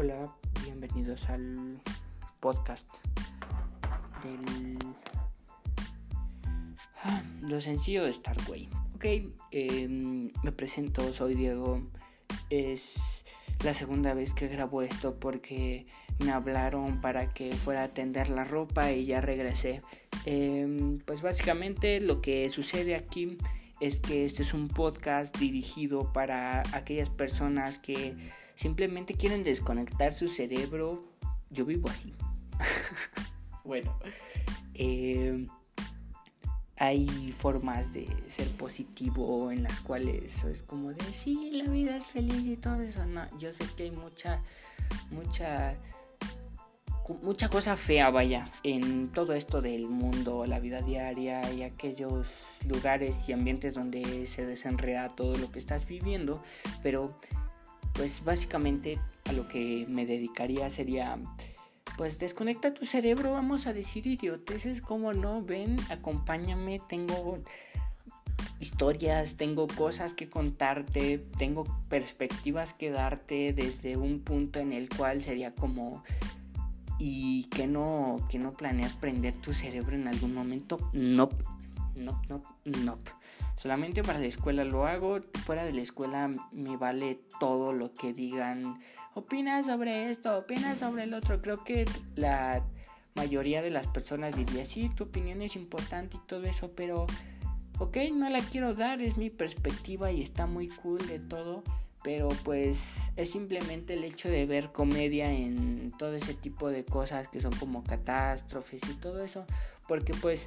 Hola, bienvenidos al podcast del ah, lo sencillo de Starway. Ok, em, me presento, soy Diego. Es la segunda vez que grabo esto porque me hablaron para que fuera a tender la ropa y ya regresé. Em, pues básicamente lo que sucede aquí es que este es un podcast dirigido para aquellas personas que simplemente quieren desconectar su cerebro. Yo vivo así. bueno, eh, hay formas de ser positivo en las cuales es como de sí, la vida es feliz y todo eso. No, yo sé que hay mucha, mucha mucha cosa fea, vaya, en todo esto del mundo, la vida diaria y aquellos lugares y ambientes donde se desenreda todo lo que estás viviendo, pero pues básicamente a lo que me dedicaría sería pues desconecta tu cerebro, vamos a decir idioteces, como no, ven, acompáñame, tengo historias, tengo cosas que contarte, tengo perspectivas que darte desde un punto en el cual sería como y que no, que no planeas prender tu cerebro en algún momento, no, no, no, no. Solamente para la escuela lo hago, fuera de la escuela me vale todo lo que digan. Opinas sobre esto, opinas sobre el otro. Creo que la mayoría de las personas diría, sí, tu opinión es importante y todo eso, pero, ok, no la quiero dar, es mi perspectiva y está muy cool de todo pero pues es simplemente el hecho de ver comedia en todo ese tipo de cosas que son como catástrofes y todo eso, porque pues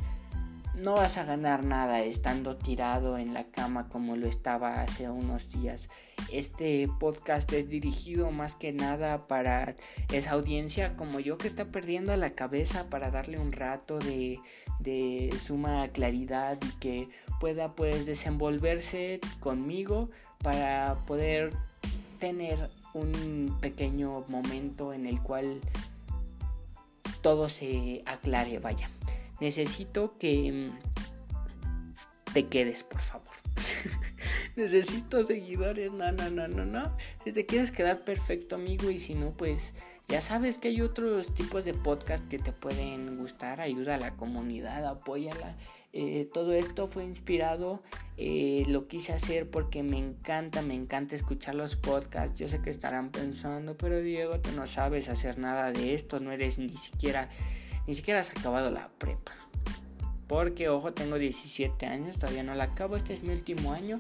no vas a ganar nada estando tirado en la cama como lo estaba hace unos días. Este podcast es dirigido más que nada para esa audiencia como yo que está perdiendo la cabeza para darle un rato de, de suma claridad y que pueda pues desenvolverse conmigo para poder tener un pequeño momento en el cual todo se aclare, vaya necesito que mm, te quedes, por favor. necesito seguidores, no, no, no, no, no. Si te quieres quedar perfecto, amigo, y si no, pues ya sabes que hay otros tipos de podcast que te pueden gustar. Ayuda a la comunidad, apóyala. Eh, todo esto fue inspirado, eh, lo quise hacer porque me encanta, me encanta escuchar los podcasts. Yo sé que estarán pensando, pero Diego, tú no sabes hacer nada de esto, no eres ni siquiera ni siquiera has acabado la prepa. Porque, ojo, tengo 17 años, todavía no la acabo, este es mi último año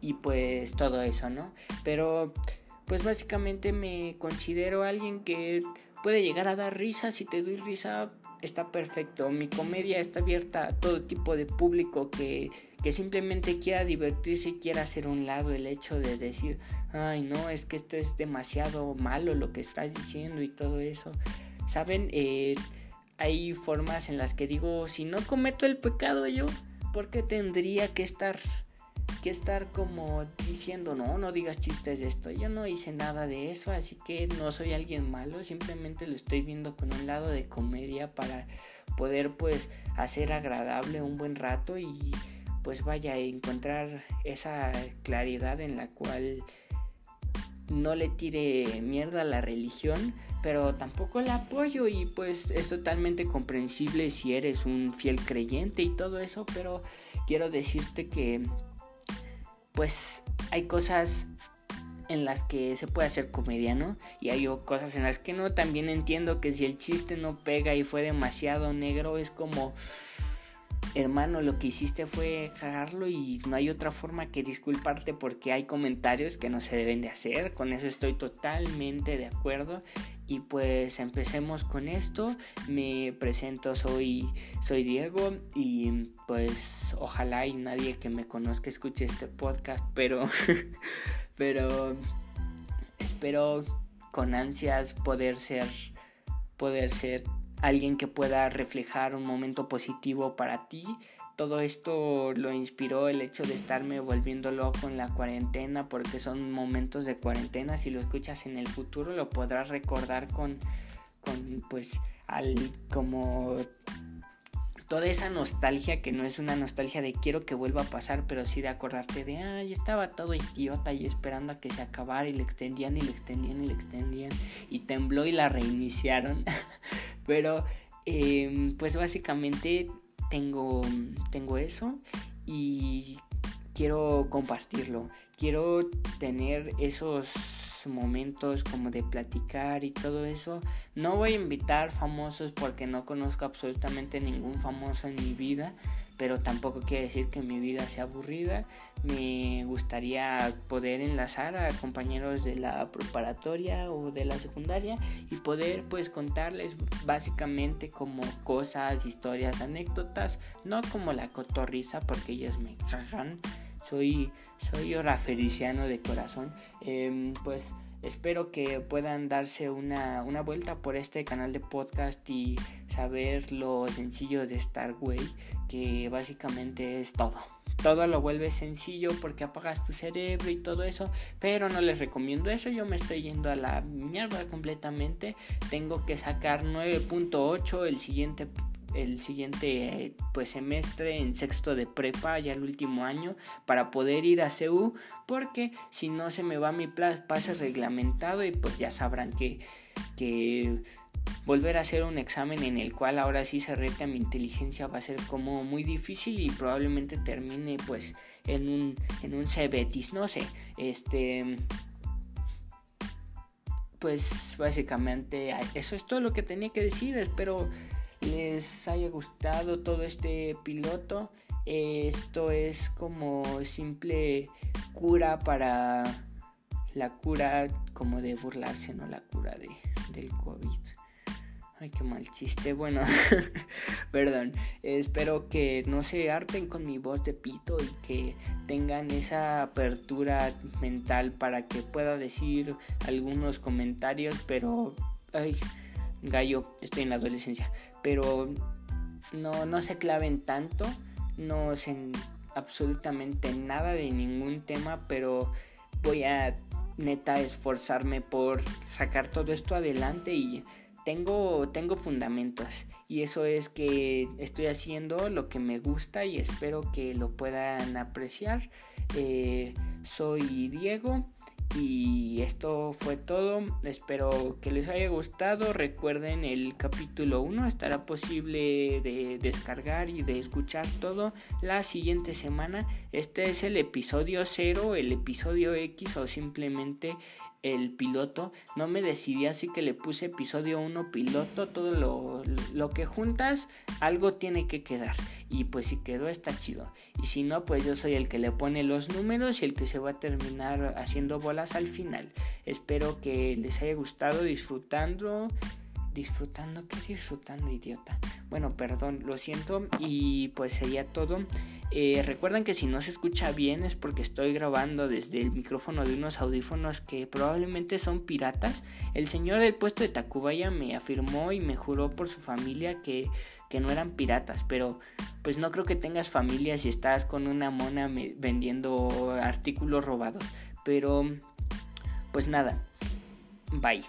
y pues todo eso, ¿no? Pero, pues básicamente me considero alguien que puede llegar a dar risa, si te doy risa está perfecto. Mi comedia está abierta a todo tipo de público que, que, simplemente quiera divertirse y quiera hacer un lado el hecho de decir, ay no, es que esto es demasiado malo lo que estás diciendo y todo eso. Saben, eh, hay formas en las que digo, si no cometo el pecado yo, ¿por qué tendría que estar que estar como diciendo, no, no digas chistes de esto. Yo no hice nada de eso, así que no soy alguien malo, simplemente lo estoy viendo con un lado de comedia para poder pues hacer agradable un buen rato y pues vaya encontrar esa claridad en la cual no le tire mierda a la religión, pero tampoco la apoyo y pues es totalmente comprensible si eres un fiel creyente y todo eso, pero quiero decirte que pues hay cosas en las que se puede hacer comedia, ¿no? Y hay cosas en las que no. También entiendo que si el chiste no pega y fue demasiado negro, es como hermano, lo que hiciste fue cagarlo y no hay otra forma que disculparte porque hay comentarios que no se deben de hacer. Con eso estoy totalmente de acuerdo. Y pues empecemos con esto. Me presento, soy, soy Diego y pues ojalá y nadie que me conozca escuche este podcast, pero, pero espero con ansias poder ser, poder ser alguien que pueda reflejar un momento positivo para ti. Todo esto lo inspiró el hecho de estarme volviendo loco en la cuarentena porque son momentos de cuarentena. Si lo escuchas en el futuro lo podrás recordar con, con pues al como toda esa nostalgia que no es una nostalgia de quiero que vuelva a pasar, pero sí de acordarte de, ay, estaba todo idiota y esperando a que se acabara y le extendían y le extendían y le extendían y tembló y la reiniciaron. pero, em, pues básicamente tengo, tengo eso y quiero compartirlo. Quiero tener esos momentos como de platicar y todo eso. No voy a invitar famosos porque no conozco absolutamente ningún famoso en mi vida, pero tampoco quiere decir que mi vida sea aburrida. Me gustaría poder enlazar a compañeros de la preparatoria o de la secundaria y poder pues contarles básicamente como cosas, historias, anécdotas, no como la cotorriza porque ellos me cagan soy, soy feliciano de corazón. Em, pues espero que puedan darse una, una, vuelta por este canal de podcast y saber lo sencillo de Starway, que básicamente es todo. Todo lo vuelve sencillo porque apagas tu cerebro y todo eso, pero no les recomiendo eso. Yo me estoy yendo a la mierda completamente. Tengo que sacar 9.8 el siguiente el siguiente pues semestre en sexto de prepa ya el último año para poder ir a CEU porque si no se me va mi pase reglamentado y pues ya sabrán que, que volver a hacer un examen en el cual ahora sí se rete a mi inteligencia va a ser como muy difícil y probablemente termine pues en un en un no sé este pues básicamente eso es todo lo que tenía que decir espero les haya gustado todo este piloto. Esto es como simple cura para la cura como de burlarse, no la cura de, del COVID. Ay, qué mal chiste. Bueno, perdón. Espero que no se harten con mi voz de pito y que tengan esa apertura mental para que pueda decir algunos comentarios, pero... Ay, gallo, estoy en la adolescencia pero no, no se claven tanto, no sé absolutamente nada de ningún tema, pero voy a neta esforzarme por sacar todo esto adelante y tengo, tengo fundamentos y eso es que estoy haciendo lo que me gusta y espero que lo puedan apreciar. Eh, soy Diego y esto fue todo. Espero que les haya gustado. Recuerden el capítulo 1 estará posible de descargar y de escuchar todo la siguiente semana. Este es el episodio 0, el episodio X o simplemente el piloto. No me decidí así que le puse episodio 1 piloto. Todo lo, lo, que juntas, algo tiene que quedar. Y pues si quedó está chido. Y si no, pues yo soy el que le pone los números y el que se va a terminar haciendo bolas al final. Espero que les haya gustado disfrutando disfrutando, ¿qué disfrutando, idiota? Bueno, perdón, lo siento y pues sería todo. Eh, recuerden que si no se escucha bien es porque estoy grabando desde el micrófono de unos audífonos que probablemente son piratas. El señor del puesto de Tacubaya me afirmó y me juró por su familia que, que no eran piratas, pero pues no creo que tengas familia si estás con una mona vendiendo artículos robados. Pero pues nada, bye.